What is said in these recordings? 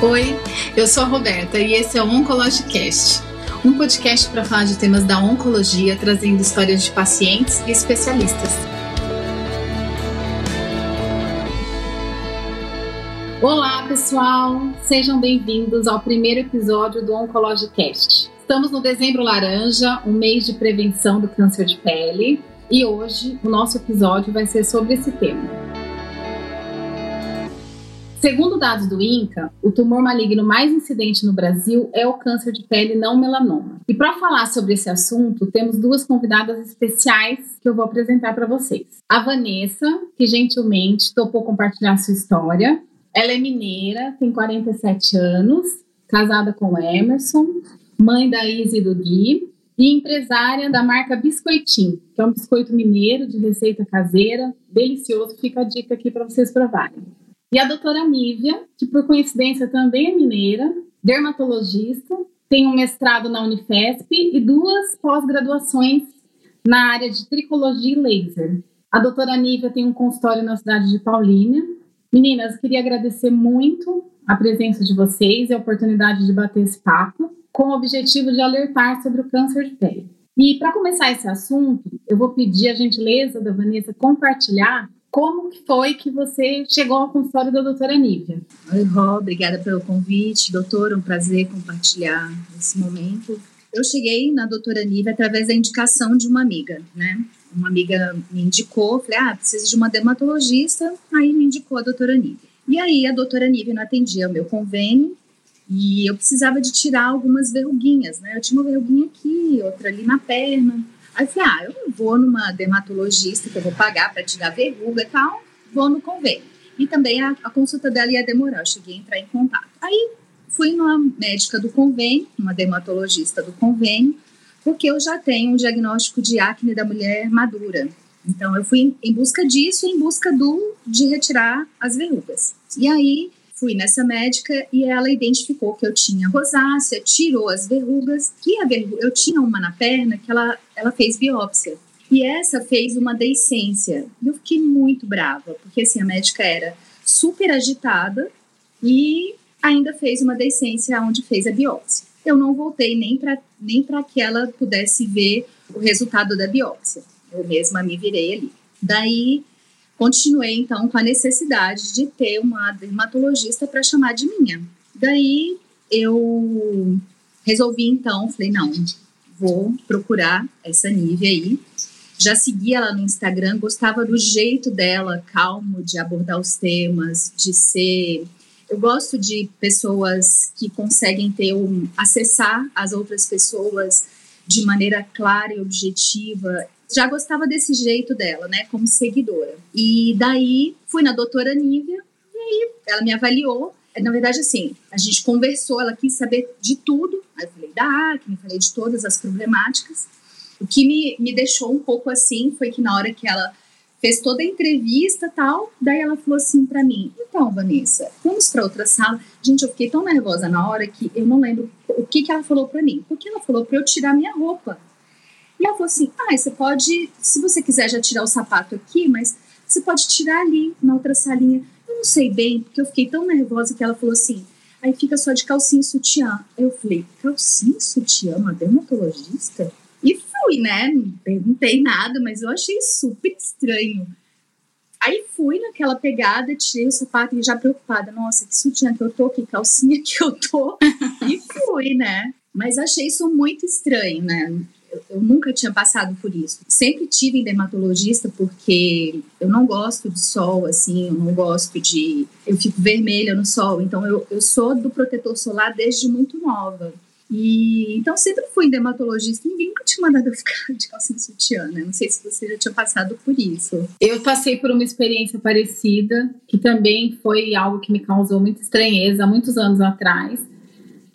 Oi, eu sou a Roberta e esse é o Oncologicast, um podcast para falar de temas da oncologia, trazendo histórias de pacientes e especialistas. Olá, pessoal! Sejam bem-vindos ao primeiro episódio do Oncologicast. Estamos no dezembro laranja, um mês de prevenção do câncer de pele, e hoje o nosso episódio vai ser sobre esse tema. Segundo dados do INCA, o tumor maligno mais incidente no Brasil é o câncer de pele não melanoma. E para falar sobre esse assunto, temos duas convidadas especiais que eu vou apresentar para vocês. A Vanessa, que gentilmente topou compartilhar sua história. Ela é mineira, tem 47 anos, casada com Emerson, mãe da Izzy e do Gui e empresária da marca Biscoitinho, que é um biscoito mineiro de receita caseira, delicioso. Fica a dica aqui para vocês provarem. E a doutora Nívia, que por coincidência também é mineira, dermatologista, tem um mestrado na Unifesp e duas pós-graduações na área de tricologia e laser. A doutora Nívia tem um consultório na cidade de Paulínia. Meninas, queria agradecer muito a presença de vocês e a oportunidade de bater esse papo, com o objetivo de alertar sobre o câncer de pele. E para começar esse assunto, eu vou pedir a gentileza da Vanessa compartilhar como foi que você chegou ao consultório da doutora Nívia? Oi, Ró, obrigada pelo convite. Doutora, um prazer compartilhar esse momento. Eu cheguei na doutora Nívia através da indicação de uma amiga, né? Uma amiga me indicou, falei, ah, preciso de uma dermatologista, aí me indicou a doutora Nívia. E aí a doutora Nívia não atendia o meu convênio e eu precisava de tirar algumas verruguinhas, né? Eu tinha uma verruguinha aqui, outra ali na perna. Aí eu falei, ah, eu não vou numa dermatologista que eu vou pagar para tirar verruga e tal, vou no convênio. E também a, a, consulta dela ia demorar, eu cheguei a entrar em contato. Aí fui numa médica do convênio, uma dermatologista do convênio, porque eu já tenho um diagnóstico de acne da mulher madura. Então eu fui em, em busca disso, em busca do de retirar as verrugas. E aí fui nessa médica e ela identificou que eu tinha rosácea, tirou as verrugas, e a verruga, eu tinha uma na perna que ela, ela fez biópsia. E essa fez uma deiscência. E eu fiquei muito brava, porque assim, a médica era super agitada e ainda fez uma deiscência onde fez a biópsia. Eu não voltei nem para nem que ela pudesse ver o resultado da biópsia. Eu mesma me virei ali. Daí continuei então com a necessidade de ter uma dermatologista para chamar de minha. Daí eu resolvi então, falei, não, vou procurar essa Nívia aí. Já segui ela no Instagram, gostava do jeito dela, calmo, de abordar os temas, de ser. Eu gosto de pessoas que conseguem ter um, acessar as outras pessoas de maneira clara e objetiva já gostava desse jeito dela, né, como seguidora. E daí fui na doutora Nívia, e aí ela me avaliou. Na verdade, assim, a gente conversou, ela quis saber de tudo. Aí eu falei da acne, falei de todas as problemáticas. O que me, me deixou um pouco assim foi que na hora que ela fez toda a entrevista tal, daí ela falou assim para mim: então, Vanessa, vamos para outra sala. Gente, eu fiquei tão nervosa na hora que eu não lembro o que, que ela falou para mim. Porque ela falou para eu tirar minha roupa. E ela falou assim: ah, você pode, se você quiser já tirar o sapato aqui, mas você pode tirar ali, na outra salinha. Eu não sei bem, porque eu fiquei tão nervosa que ela falou assim: aí fica só de calcinha e sutiã. Eu falei: calcinha e sutiã, uma dermatologista? E fui, né? Não perguntei nada, mas eu achei super estranho. Aí fui naquela pegada, tirei o sapato e já preocupada, nossa, que sutiã que eu tô, que calcinha que eu tô, e fui, né? Mas achei isso muito estranho, né? Eu nunca tinha passado por isso. Sempre tive dermatologista porque eu não gosto de sol, assim, eu não gosto de. Eu fico vermelha no sol, então eu, eu sou do protetor solar desde muito nova. E então sempre fui dermatologista, ninguém nunca tinha mandado eu ficar de calcinha sutiã, né? Não sei se você já tinha passado por isso. Eu passei por uma experiência parecida, que também foi algo que me causou muita estranheza há muitos anos atrás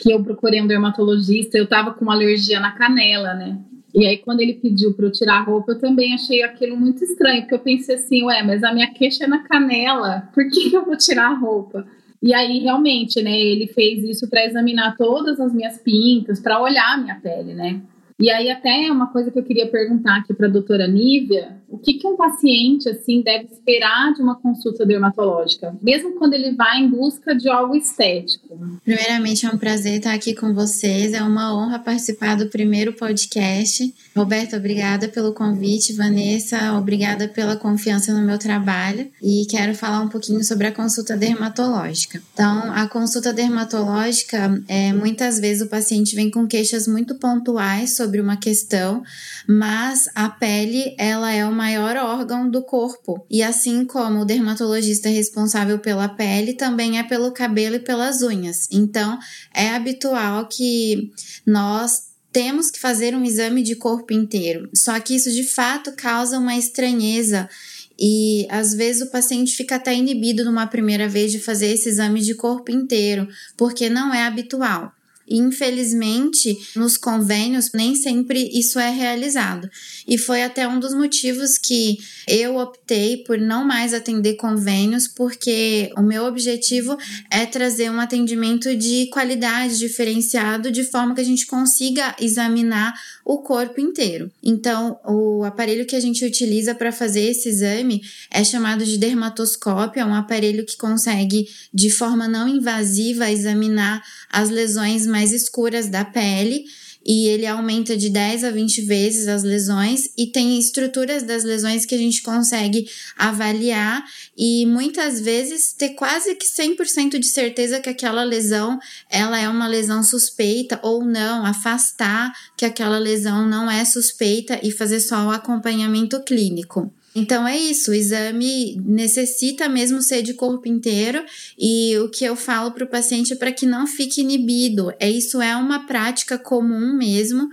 que eu procurei um dermatologista, eu tava com uma alergia na canela, né? E aí, quando ele pediu para eu tirar a roupa, eu também achei aquilo muito estranho, porque eu pensei assim, ué, mas a minha queixa é na canela, por que eu vou tirar a roupa? E aí, realmente, né, ele fez isso para examinar todas as minhas pintas, para olhar a minha pele, né? E aí até uma coisa que eu queria perguntar aqui para a doutora Nívia, o que, que um paciente assim deve esperar de uma consulta dermatológica, mesmo quando ele vai em busca de algo estético? Primeiramente, é um prazer estar aqui com vocês, é uma honra participar do primeiro podcast. Roberto, obrigada pelo convite, Vanessa, obrigada pela confiança no meu trabalho e quero falar um pouquinho sobre a consulta dermatológica. Então, a consulta dermatológica, é, muitas vezes o paciente vem com queixas muito pontuais sobre uma questão, mas a pele, ela é uma maior órgão do corpo. E assim como o dermatologista é responsável pela pele, também é pelo cabelo e pelas unhas. Então, é habitual que nós temos que fazer um exame de corpo inteiro. Só que isso de fato causa uma estranheza e às vezes o paciente fica até inibido numa primeira vez de fazer esse exame de corpo inteiro, porque não é habitual. Infelizmente, nos convênios, nem sempre isso é realizado. E foi até um dos motivos que eu optei por não mais atender convênios, porque o meu objetivo é trazer um atendimento de qualidade diferenciado, de forma que a gente consiga examinar o corpo inteiro. Então, o aparelho que a gente utiliza para fazer esse exame é chamado de dermatoscópio, é um aparelho que consegue, de forma não invasiva, examinar as lesões mais escuras da pele e ele aumenta de 10 a 20 vezes as lesões e tem estruturas das lesões que a gente consegue avaliar e muitas vezes ter quase que 100% de certeza que aquela lesão ela é uma lesão suspeita ou não, afastar que aquela lesão não é suspeita e fazer só o acompanhamento clínico. Então é isso, o exame necessita mesmo ser de corpo inteiro e o que eu falo para o paciente é para que não fique inibido. É isso é uma prática comum mesmo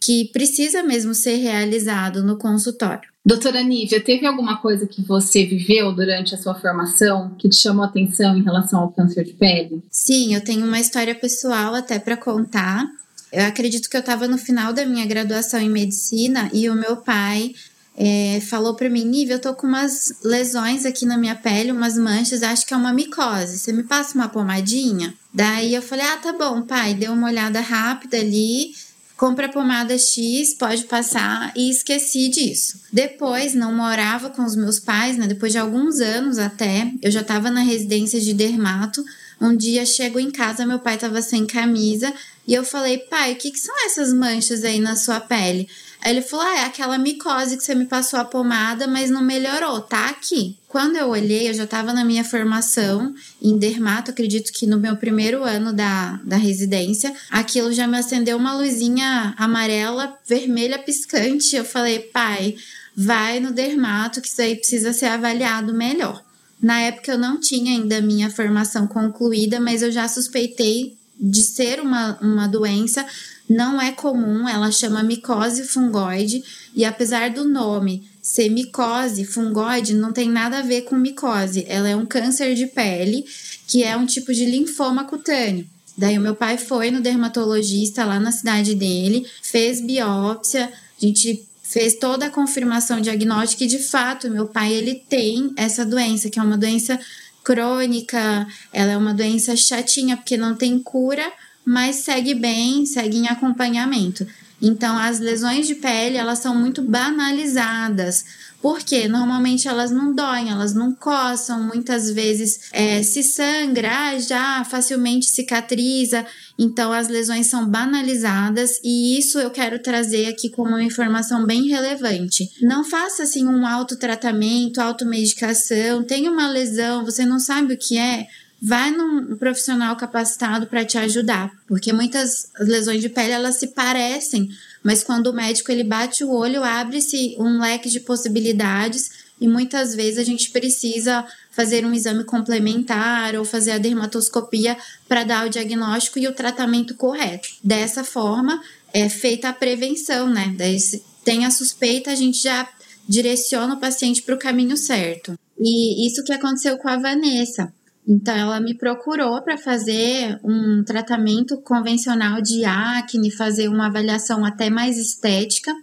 que precisa mesmo ser realizado no consultório. Doutora Nívia, teve alguma coisa que você viveu durante a sua formação que te chamou atenção em relação ao câncer de pele? Sim, eu tenho uma história pessoal até para contar. Eu acredito que eu estava no final da minha graduação em medicina e o meu pai é, falou para mim, Nível, eu tô com umas lesões aqui na minha pele, umas manchas, acho que é uma micose. Você me passa uma pomadinha? Daí eu falei, ah, tá bom, pai. Deu uma olhada rápida ali, compra a pomada X, pode passar, e esqueci disso. Depois, não morava com os meus pais, né? Depois de alguns anos até, eu já tava na residência de dermato. Um dia chego em casa, meu pai tava sem camisa, e eu falei, pai, o que, que são essas manchas aí na sua pele? Aí ele falou: Ah, é aquela micose que você me passou a pomada, mas não melhorou, tá aqui. Quando eu olhei, eu já estava na minha formação em dermato, acredito que no meu primeiro ano da, da residência, aquilo já me acendeu uma luzinha amarela, vermelha piscante. Eu falei, pai, vai no dermato, que isso aí precisa ser avaliado melhor. Na época eu não tinha ainda minha formação concluída, mas eu já suspeitei de ser uma, uma doença não é comum, ela chama micose fungoide e apesar do nome ser micose fungoide, não tem nada a ver com micose. Ela é um câncer de pele que é um tipo de linfoma cutâneo. Daí o meu pai foi no dermatologista lá na cidade dele, fez biópsia, a gente fez toda a confirmação diagnóstica e de fato meu pai ele tem essa doença, que é uma doença crônica, ela é uma doença chatinha porque não tem cura, mas segue bem, segue em acompanhamento. Então, as lesões de pele, elas são muito banalizadas, porque normalmente elas não doem, elas não coçam, muitas vezes é, se sangra, ah, já facilmente cicatriza. Então, as lesões são banalizadas e isso eu quero trazer aqui como uma informação bem relevante. Não faça assim um autotratamento, automedicação, tem uma lesão, você não sabe o que é, vai num profissional capacitado para te ajudar, porque muitas lesões de pele elas se parecem, mas quando o médico ele bate o olho, abre-se um leque de possibilidades e muitas vezes a gente precisa fazer um exame complementar ou fazer a dermatoscopia para dar o diagnóstico e o tratamento correto. Dessa forma, é feita a prevenção, né? Daí, se tem a suspeita, a gente já direciona o paciente para o caminho certo. E isso que aconteceu com a Vanessa. Então, ela me procurou para fazer um tratamento convencional de acne, fazer uma avaliação até mais estética,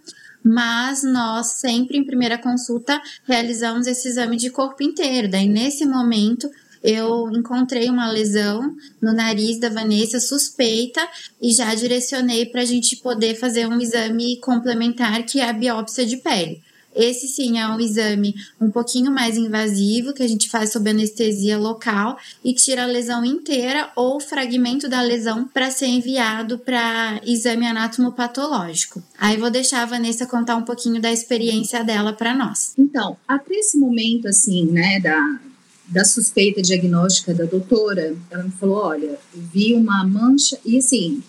mas nós sempre em primeira consulta realizamos esse exame de corpo inteiro. Daí, nesse momento, eu encontrei uma lesão no nariz da Vanessa suspeita e já direcionei para a gente poder fazer um exame complementar que é a biópsia de pele. Esse sim é um exame um pouquinho mais invasivo, que a gente faz sob anestesia local e tira a lesão inteira ou fragmento da lesão para ser enviado para exame anatomopatológico. Aí vou deixar a Vanessa contar um pouquinho da experiência dela para nós. Então, até esse momento, assim, né, da, da suspeita diagnóstica da doutora, ela me falou: olha, vi uma mancha, e assim,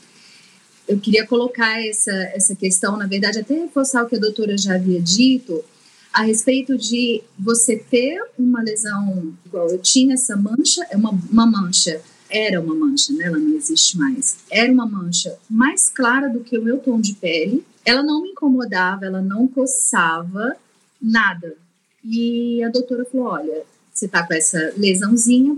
eu queria colocar essa, essa questão, na verdade, até reforçar o que a doutora já havia dito, a respeito de você ter uma lesão, igual eu tinha essa mancha, é uma, uma mancha, era uma mancha, né? Ela não existe mais. Era uma mancha mais clara do que o meu tom de pele. Ela não me incomodava, ela não coçava, nada. E a doutora falou: olha, você tá com essa lesãozinha,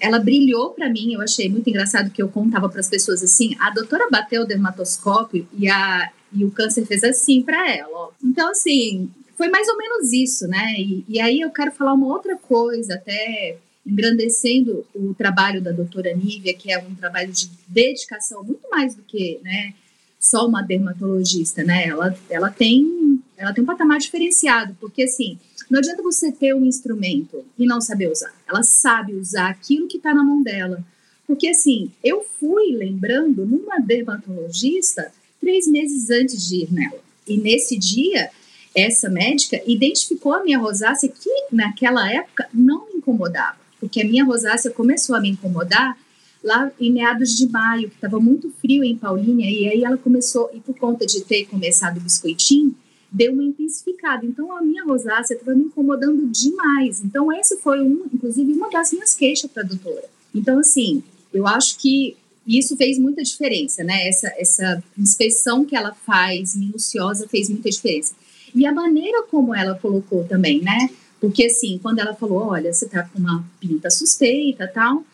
ela brilhou para mim. Eu achei muito engraçado que eu contava para as pessoas assim: a doutora bateu o dermatoscópio e, a, e o câncer fez assim para ela. Ó. Então, assim, foi mais ou menos isso, né? E, e aí eu quero falar uma outra coisa, até engrandecendo o trabalho da doutora Nívia, que é um trabalho de dedicação muito mais do que, né? Só uma dermatologista, né? Ela, ela tem ela tem um patamar diferenciado, porque assim, não adianta você ter um instrumento e não saber usar. Ela sabe usar aquilo que está na mão dela. Porque assim, eu fui lembrando numa dermatologista três meses antes de ir nela. E nesse dia, essa médica identificou a minha rosácea que naquela época não me incomodava. Porque a minha rosácea começou a me incomodar lá em meados de maio, que estava muito frio em Paulínia, e aí ela começou, e por conta de ter começado o biscoitinho, deu uma intensificada. Então, a minha rosácea estava me incomodando demais. Então, esse foi, um, inclusive, uma das minhas queixas para a doutora. Então, assim, eu acho que isso fez muita diferença, né? Essa, essa inspeção que ela faz, minuciosa, fez muita diferença. E a maneira como ela colocou também, né? Porque, assim, quando ela falou, olha, você tá com uma pinta suspeita tal.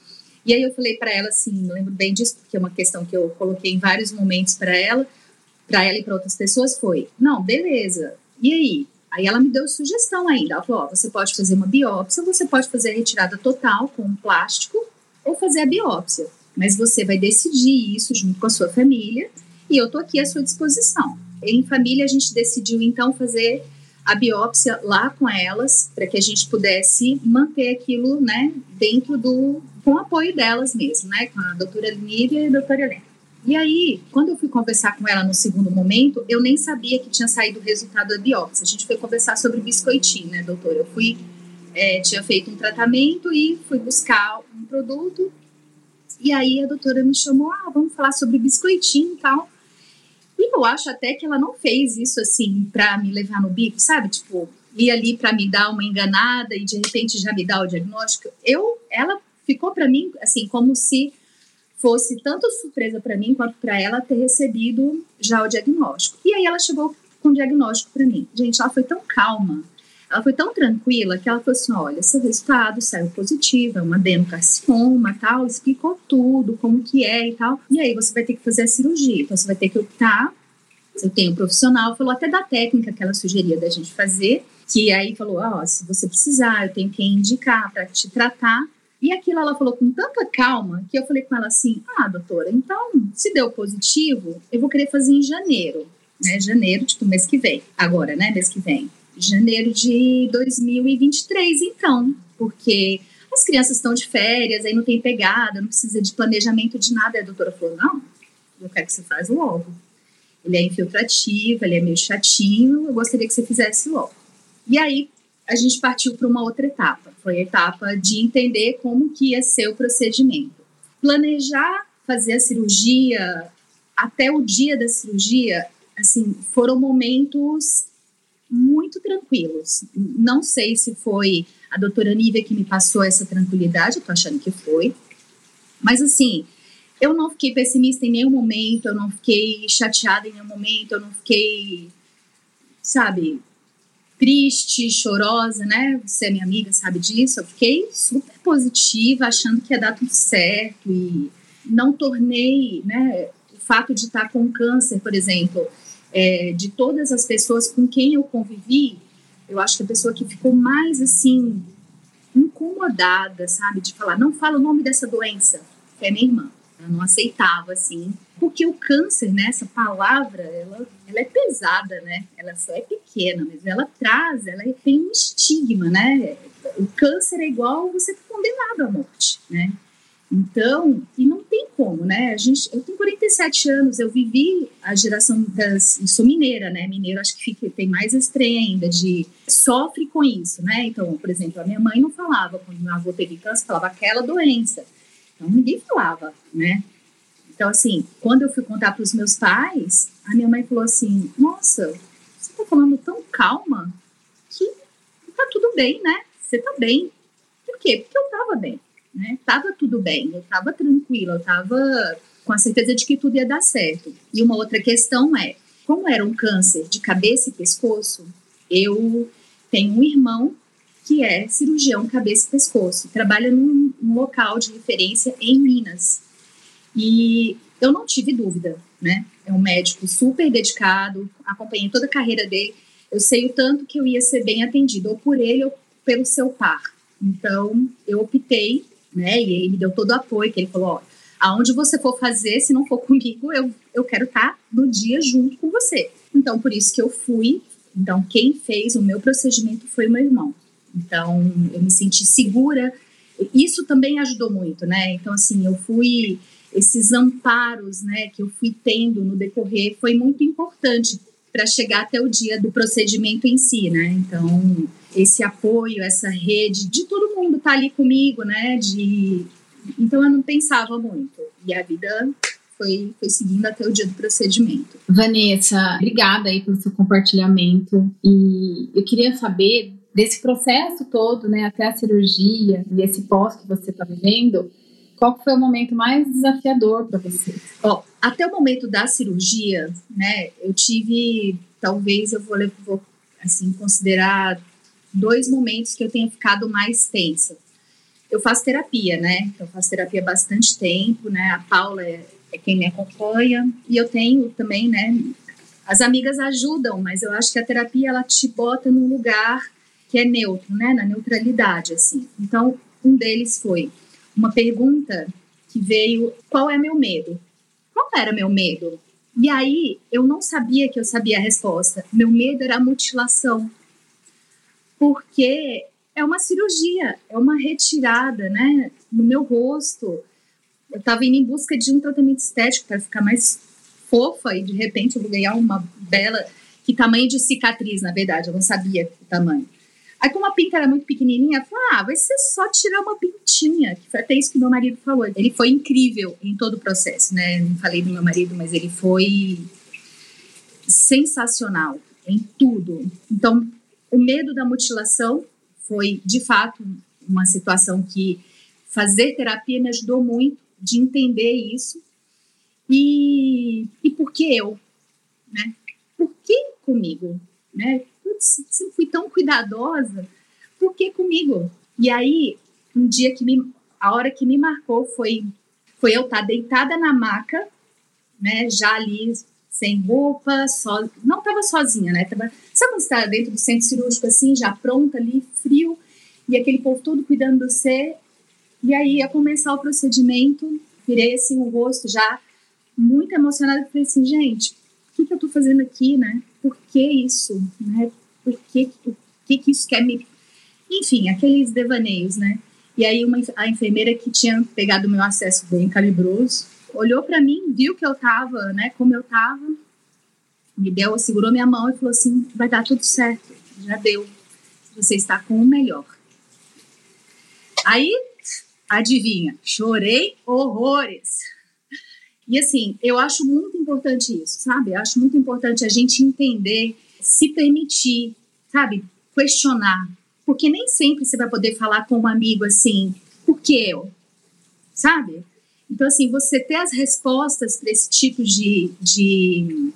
E aí eu falei para ela, assim, lembro bem disso, porque é uma questão que eu coloquei em vários momentos para ela para ela e para outras pessoas foi: não, beleza, e aí? Aí ela me deu sugestão ainda. Ela falou: ó, você pode fazer uma biópsia, você pode fazer a retirada total com um plástico ou fazer a biópsia. Mas você vai decidir isso junto com a sua família e eu tô aqui à sua disposição. Em família, a gente decidiu então fazer a biópsia lá com elas, para que a gente pudesse manter aquilo, né, dentro do, com o apoio delas mesmo, né, com a doutora Nívia e a doutora Helena. E aí, quando eu fui conversar com ela no segundo momento, eu nem sabia que tinha saído o resultado da biópsia. A gente foi conversar sobre biscoitinho, né, doutora? Eu fui, é, tinha feito um tratamento e fui buscar um produto. E aí a doutora me chamou, ah, vamos falar sobre biscoitinho e tal. E eu acho até que ela não fez isso assim para me levar no bico, sabe? Tipo, ir ali para me dar uma enganada e de repente já me dar o diagnóstico. Eu, ela ficou para mim assim como se fosse tanto surpresa para mim quanto para ela ter recebido já o diagnóstico. E aí ela chegou com o diagnóstico para mim. Gente, ela foi tão calma, ela foi tão tranquila que ela falou assim: olha, seu resultado saiu positivo, é uma adenocarcinoma, tal, explicou tudo, como que é e tal. E aí você vai ter que fazer a cirurgia. Então você vai ter que optar. Eu tenho um profissional, falou até da técnica que ela sugeria da gente fazer, que aí falou: ó, oh, se você precisar, eu tenho que indicar para te tratar. E aquilo ela falou com tanta calma que eu falei com ela assim: ah, doutora, então se deu positivo, eu vou querer fazer em janeiro, né? Janeiro, tipo mês que vem. Agora, né? Mês que vem. Janeiro de 2023, então, porque as crianças estão de férias, aí não tem pegada, não precisa de planejamento de nada. Aí a doutora falou: não, eu quero que você faça logo. Ele é infiltrativo, ele é meio chatinho, eu gostaria que você fizesse logo. E aí a gente partiu para uma outra etapa. Foi a etapa de entender como que ia ser o procedimento. Planejar fazer a cirurgia até o dia da cirurgia, assim, foram momentos muito tranquilos. Não sei se foi a doutora Nívia que me passou essa tranquilidade, eu tô achando que foi. Mas assim, eu não fiquei pessimista em nenhum momento, eu não fiquei chateada em nenhum momento, eu não fiquei, sabe, triste, chorosa, né? Você é minha amiga, sabe disso. Eu fiquei super positiva, achando que ia dar tudo certo e não tornei, né? O fato de estar com câncer, por exemplo, é, de todas as pessoas com quem eu convivi, eu acho que a pessoa que ficou mais assim incomodada, sabe? De falar, não fala o nome dessa doença, que é minha irmã. Ela não aceitava, assim, porque o câncer, né, essa palavra, ela, ela é pesada, né? Ela só é pequena, mas ela traz, ela tem um estigma, né? O câncer é igual você ser condenado à morte, né? Então, e não tem como, né? A gente, eu tenho 47 anos, eu vivi a geração das. Eu sou mineira, né? Mineiro acho que fica, tem mais estranho ainda, de sofre com isso, né? Então, por exemplo, a minha mãe não falava, quando meu avô teve câncer, falava aquela doença. Então, ninguém falava, né? Então, assim, quando eu fui contar para os meus pais, a minha mãe falou assim: Nossa, você está falando tão calma que tá tudo bem, né? Você tá bem. Por quê? Porque eu estava bem né? Tava tudo bem, eu tava tranquila, eu tava com a certeza de que tudo ia dar certo. E uma outra questão é, como era um câncer de cabeça e pescoço, eu tenho um irmão que é cirurgião cabeça e pescoço, trabalha num, num local de referência em Minas. E eu não tive dúvida, né? É um médico super dedicado, acompanhei toda a carreira dele. Eu sei o tanto que eu ia ser bem atendido, ou por ele ou pelo seu par. Então, eu optei né? E ele me deu todo o apoio, que ele falou, ó, aonde você for fazer, se não for comigo, eu, eu quero estar tá no dia junto com você. Então, por isso que eu fui. Então, quem fez o meu procedimento foi o meu irmão. Então, eu me senti segura. Isso também ajudou muito, né? Então, assim, eu fui esses amparos, né, que eu fui tendo no decorrer foi muito importante para chegar até o dia do procedimento em si, né? Então, esse apoio, essa rede de todo mundo tá ali comigo, né? De então eu não pensava muito e a vida foi, foi seguindo até o dia do procedimento. Vanessa, obrigada aí pelo seu compartilhamento e eu queria saber desse processo todo, né, até a cirurgia e esse pós que você está vivendo, qual foi o momento mais desafiador para você? Até o momento da cirurgia, né, eu tive, talvez eu vou, vou assim considerar dois momentos que eu tenha ficado mais tensa. Eu faço terapia, né? Então, eu faço terapia há bastante tempo, né? A Paula é, é quem me acompanha e eu tenho também, né? As amigas ajudam, mas eu acho que a terapia ela te bota num lugar que é neutro, né? Na neutralidade, assim. Então, um deles foi uma pergunta que veio: qual é meu medo? Qual era meu medo? E aí eu não sabia que eu sabia a resposta. Meu medo era a mutilação porque é uma cirurgia, é uma retirada, né, no meu rosto. Eu estava indo em busca de um tratamento estético para ficar mais fofa e de repente eu vou ganhar uma bela que tamanho de cicatriz, na verdade, eu não sabia o tamanho. Aí, como a pinta era muito pequenininha, eu falei, ah, vai ser só tirar uma pintinha, que foi até isso que meu marido falou. Ele foi incrível em todo o processo, né? Não falei do meu marido, mas ele foi sensacional em tudo. Então, o medo da mutilação foi, de fato, uma situação que fazer terapia me ajudou muito de entender isso. E, e por que eu? Né? Por que comigo? Né? Sempre fui tão cuidadosa, por que comigo? E aí, um dia que me, a hora que me marcou foi, foi eu estar deitada na maca, né, já ali sem roupa, so... não estava sozinha, né? Tava... Sabe quando você está dentro do centro cirúrgico assim, já pronta ali, frio, e aquele povo todo cuidando de você. E aí ia começar o procedimento, virei assim o rosto já muito emocionada, falei assim, gente, o que, que eu estou fazendo aqui, né? Por que isso, né? Por que, o que, que isso quer me... Enfim, aqueles devaneios, né? E aí uma, a enfermeira que tinha pegado o meu acesso bem calibroso, olhou para mim, viu que eu tava, né, como eu tava, me deu, segurou minha mão e falou assim: vai dar tudo certo, já deu. Você está com o melhor. Aí, adivinha, chorei horrores. E assim, eu acho muito importante isso, sabe? Eu acho muito importante a gente entender, se permitir, sabe? Questionar. Porque nem sempre você vai poder falar com um amigo assim, por que eu? Sabe? Então, assim, você ter as respostas para esse tipo de, de,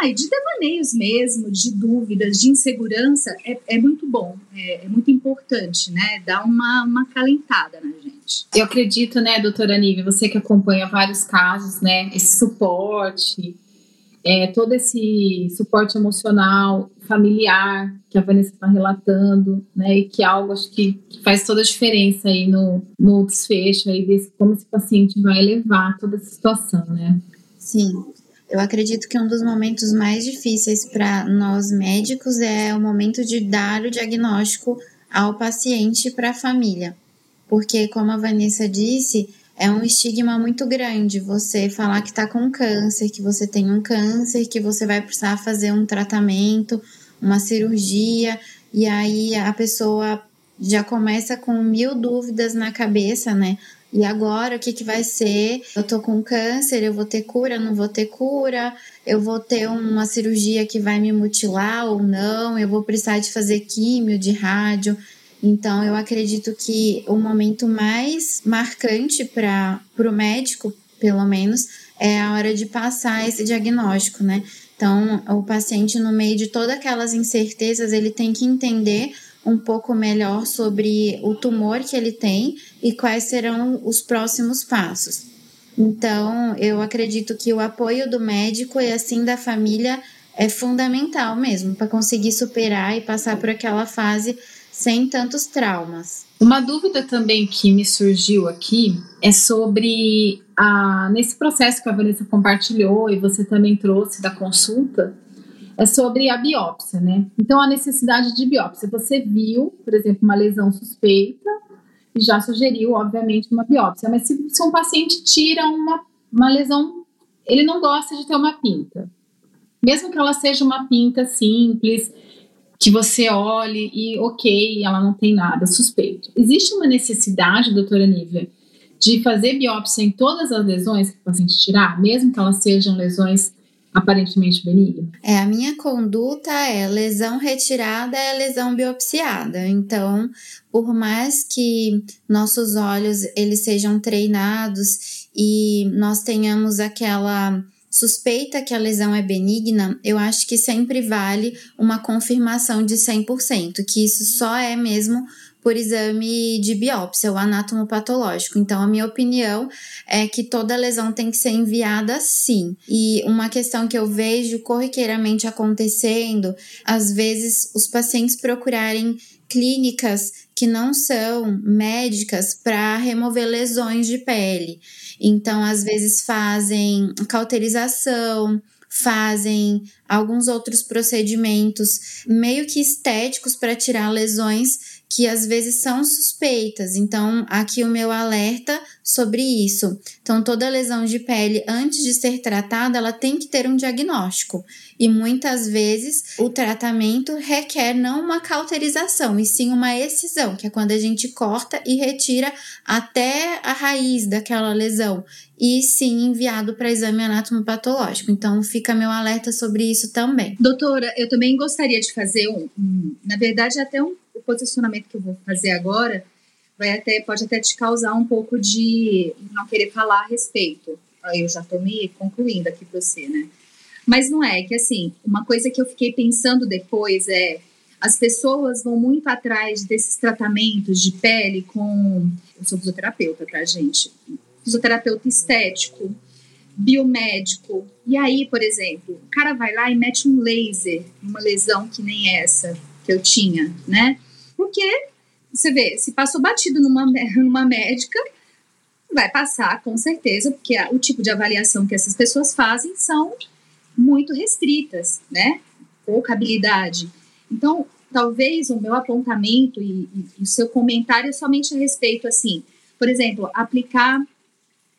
ai, de devaneios mesmo, de dúvidas, de insegurança, é, é muito bom, é, é, muito importante, né? Dá uma, uma calentada na gente. Eu acredito, né, doutora Nívia, você que acompanha vários casos, né, esse suporte, é, todo esse suporte emocional, familiar que a Vanessa está relatando, né, e que é algo acho que, que, faz toda a diferença aí no, no desfecho aí desse como esse paciente vai levar toda essa situação, né? Sim. Eu acredito que um dos momentos mais difíceis para nós médicos é o momento de dar o diagnóstico ao paciente e para a família. Porque, como a Vanessa disse, é um estigma muito grande você falar que está com câncer, que você tem um câncer, que você vai precisar fazer um tratamento, uma cirurgia, e aí a pessoa já começa com mil dúvidas na cabeça, né? E agora o que, que vai ser? Eu tô com câncer, eu vou ter cura, não vou ter cura, eu vou ter uma cirurgia que vai me mutilar ou não, eu vou precisar de fazer químio, de rádio. Então, eu acredito que o momento mais marcante para o médico, pelo menos, é a hora de passar esse diagnóstico, né? Então, o paciente, no meio de todas aquelas incertezas, ele tem que entender um pouco melhor sobre o tumor que ele tem e quais serão os próximos passos. Então, eu acredito que o apoio do médico e assim da família é fundamental mesmo para conseguir superar e passar por aquela fase sem tantos traumas. Uma dúvida também que me surgiu aqui é sobre a, nesse processo que a Vanessa compartilhou e você também trouxe da consulta, é sobre a biópsia, né? Então, a necessidade de biópsia. Você viu, por exemplo, uma lesão suspeita e já sugeriu, obviamente, uma biópsia. Mas se, se um paciente tira uma, uma lesão, ele não gosta de ter uma pinta. Mesmo que ela seja uma pinta simples, que você olhe e, ok, ela não tem nada suspeito. Existe uma necessidade, doutora Nívia, de fazer biópsia em todas as lesões que o paciente tirar, mesmo que elas sejam lesões aparentemente benignas? É, a minha conduta é lesão retirada é lesão biopsiada. Então, por mais que nossos olhos eles sejam treinados e nós tenhamos aquela suspeita que a lesão é benigna, eu acho que sempre vale uma confirmação de 100%, que isso só é mesmo por exame de biópsia, o anatomopatológico. Então, a minha opinião é que toda lesão tem que ser enviada sim. E uma questão que eu vejo corriqueiramente acontecendo, às vezes os pacientes procurarem clínicas que não são médicas para remover lesões de pele. Então, às vezes fazem cauterização, fazem alguns outros procedimentos meio que estéticos para tirar lesões que às vezes são suspeitas. Então, aqui o meu alerta sobre isso. Então, toda lesão de pele, antes de ser tratada, ela tem que ter um diagnóstico. E muitas vezes o tratamento requer não uma cauterização, e sim uma excisão, que é quando a gente corta e retira até a raiz daquela lesão. E sim enviado para exame anatomopatológico. Então, fica meu alerta sobre isso também. Doutora, eu também gostaria de fazer um, um na verdade, até um o posicionamento que eu vou fazer agora vai até, pode até te causar um pouco de não querer falar a respeito. Eu já estou me concluindo aqui para você, né? Mas não é que assim, uma coisa que eu fiquei pensando depois é as pessoas vão muito atrás desses tratamentos de pele com. Eu sou fisioterapeuta, tá, gente? Fisioterapeuta estético, biomédico. E aí, por exemplo, o cara vai lá e mete um laser numa lesão que nem essa que eu tinha, né? Porque você vê, se passou batido numa, numa médica, vai passar com certeza, porque o tipo de avaliação que essas pessoas fazem são muito restritas, né? Pouca habilidade. Então, talvez o meu apontamento e, e, o seu comentário é somente a respeito, assim, por exemplo, aplicar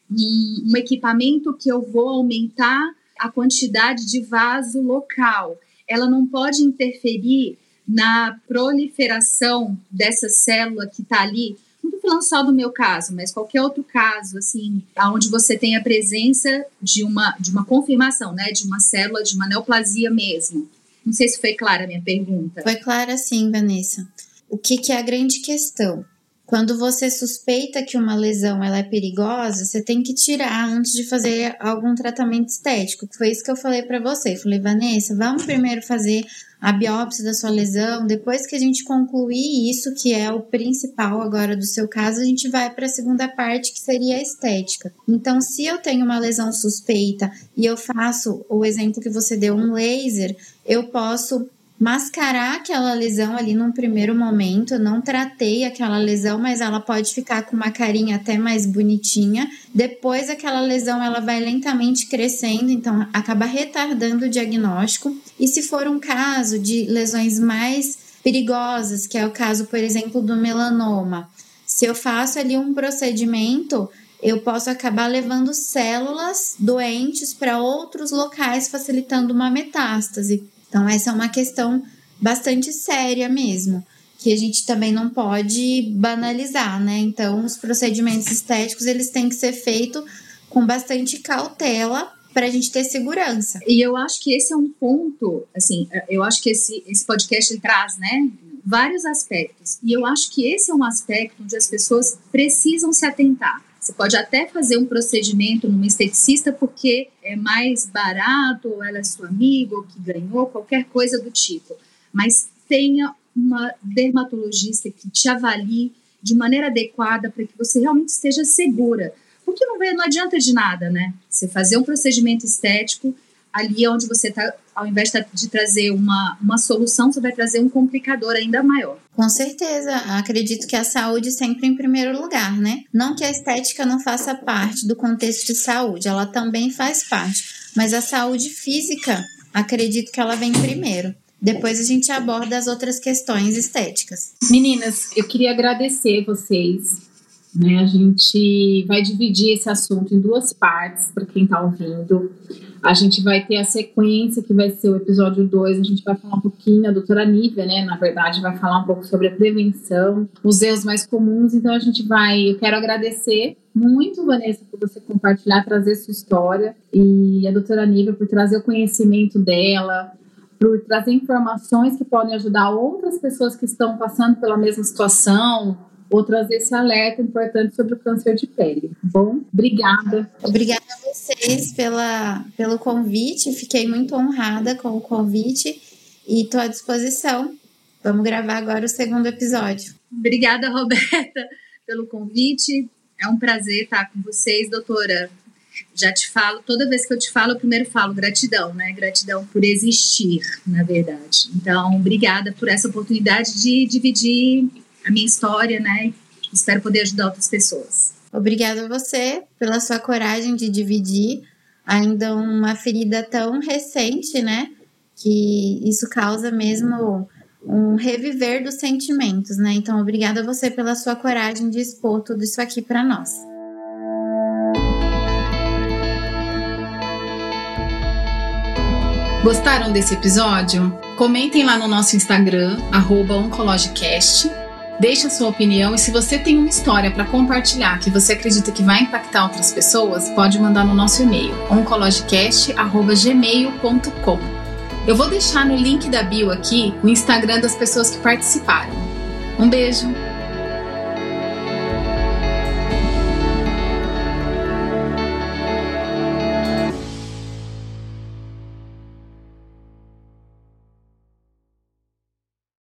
um, um equipamento que eu vou aumentar a quantidade de vaso local. Ela não pode interferir na proliferação dessa célula que está ali. Não estou falando só do meu caso, mas qualquer outro caso, assim, onde você tem a presença de uma, de uma confirmação, né, de uma célula, de uma neoplasia mesmo. Não sei se foi clara a minha pergunta. Foi clara sim, Vanessa. O que, que é a grande questão? Quando você suspeita que uma lesão ela é perigosa, você tem que tirar antes de fazer algum tratamento estético. Foi isso que eu falei para você. Falei, Vanessa, vamos primeiro fazer a biópsia da sua lesão. Depois que a gente concluir isso, que é o principal agora do seu caso, a gente vai para a segunda parte, que seria a estética. Então, se eu tenho uma lesão suspeita e eu faço o exemplo que você deu, um laser, eu posso mascarar aquela lesão ali num primeiro momento. Não tratei aquela lesão, mas ela pode ficar com uma carinha até mais bonitinha. Depois aquela lesão ela vai lentamente crescendo, então acaba retardando o diagnóstico. E se for um caso de lesões mais perigosas, que é o caso, por exemplo, do melanoma, se eu faço ali um procedimento, eu posso acabar levando células doentes para outros locais, facilitando uma metástase. Então, essa é uma questão bastante séria mesmo, que a gente também não pode banalizar, né? Então, os procedimentos estéticos, eles têm que ser feitos com bastante cautela para a gente ter segurança. E eu acho que esse é um ponto, assim, eu acho que esse, esse podcast traz, né, vários aspectos. E eu acho que esse é um aspecto onde as pessoas precisam se atentar. Você pode até fazer um procedimento numa esteticista porque é mais barato, ou ela é sua amiga, ou que ganhou, qualquer coisa do tipo. Mas tenha uma dermatologista que te avalie de maneira adequada para que você realmente esteja segura. Porque não, não adianta de nada, né? Você fazer um procedimento estético ali onde você está, ao invés de trazer uma, uma solução, você vai trazer um complicador ainda maior. Com certeza, acredito que a saúde sempre em primeiro lugar, né? Não que a estética não faça parte do contexto de saúde, ela também faz parte, mas a saúde física, acredito que ela vem primeiro. Depois a gente aborda as outras questões estéticas. Meninas, eu queria agradecer vocês. Né? A gente vai dividir esse assunto em duas partes para quem está ouvindo. A gente vai ter a sequência, que vai ser o episódio 2. A gente vai falar um pouquinho, a doutora Nívia, né? Na verdade, vai falar um pouco sobre a prevenção, os erros mais comuns. Então, a gente vai. Eu quero agradecer muito, Vanessa, por você compartilhar, trazer sua história. E a doutora Nívia por trazer o conhecimento dela, por trazer informações que podem ajudar outras pessoas que estão passando pela mesma situação, ou trazer esse alerta importante sobre o câncer de pele. Bom, obrigada. Obrigada a vocês pela, pelo convite. Fiquei muito honrada com o convite e estou à disposição. Vamos gravar agora o segundo episódio. Obrigada, Roberta, pelo convite. É um prazer estar com vocês, doutora. Já te falo, toda vez que eu te falo, eu primeiro falo gratidão, né? Gratidão por existir, na verdade. Então, obrigada por essa oportunidade de dividir a minha história, né? Espero poder ajudar outras pessoas. Obrigada a você pela sua coragem de dividir ainda uma ferida tão recente, né? Que isso causa mesmo um reviver dos sentimentos, né? Então, obrigada a você pela sua coragem de expor tudo isso aqui para nós. Gostaram desse episódio? Comentem lá no nosso Instagram, oncologicast Deixe a sua opinião e se você tem uma história para compartilhar que você acredita que vai impactar outras pessoas, pode mandar no nosso e-mail oncologicast@gmail.com. Eu vou deixar no link da bio aqui o Instagram das pessoas que participaram. Um beijo.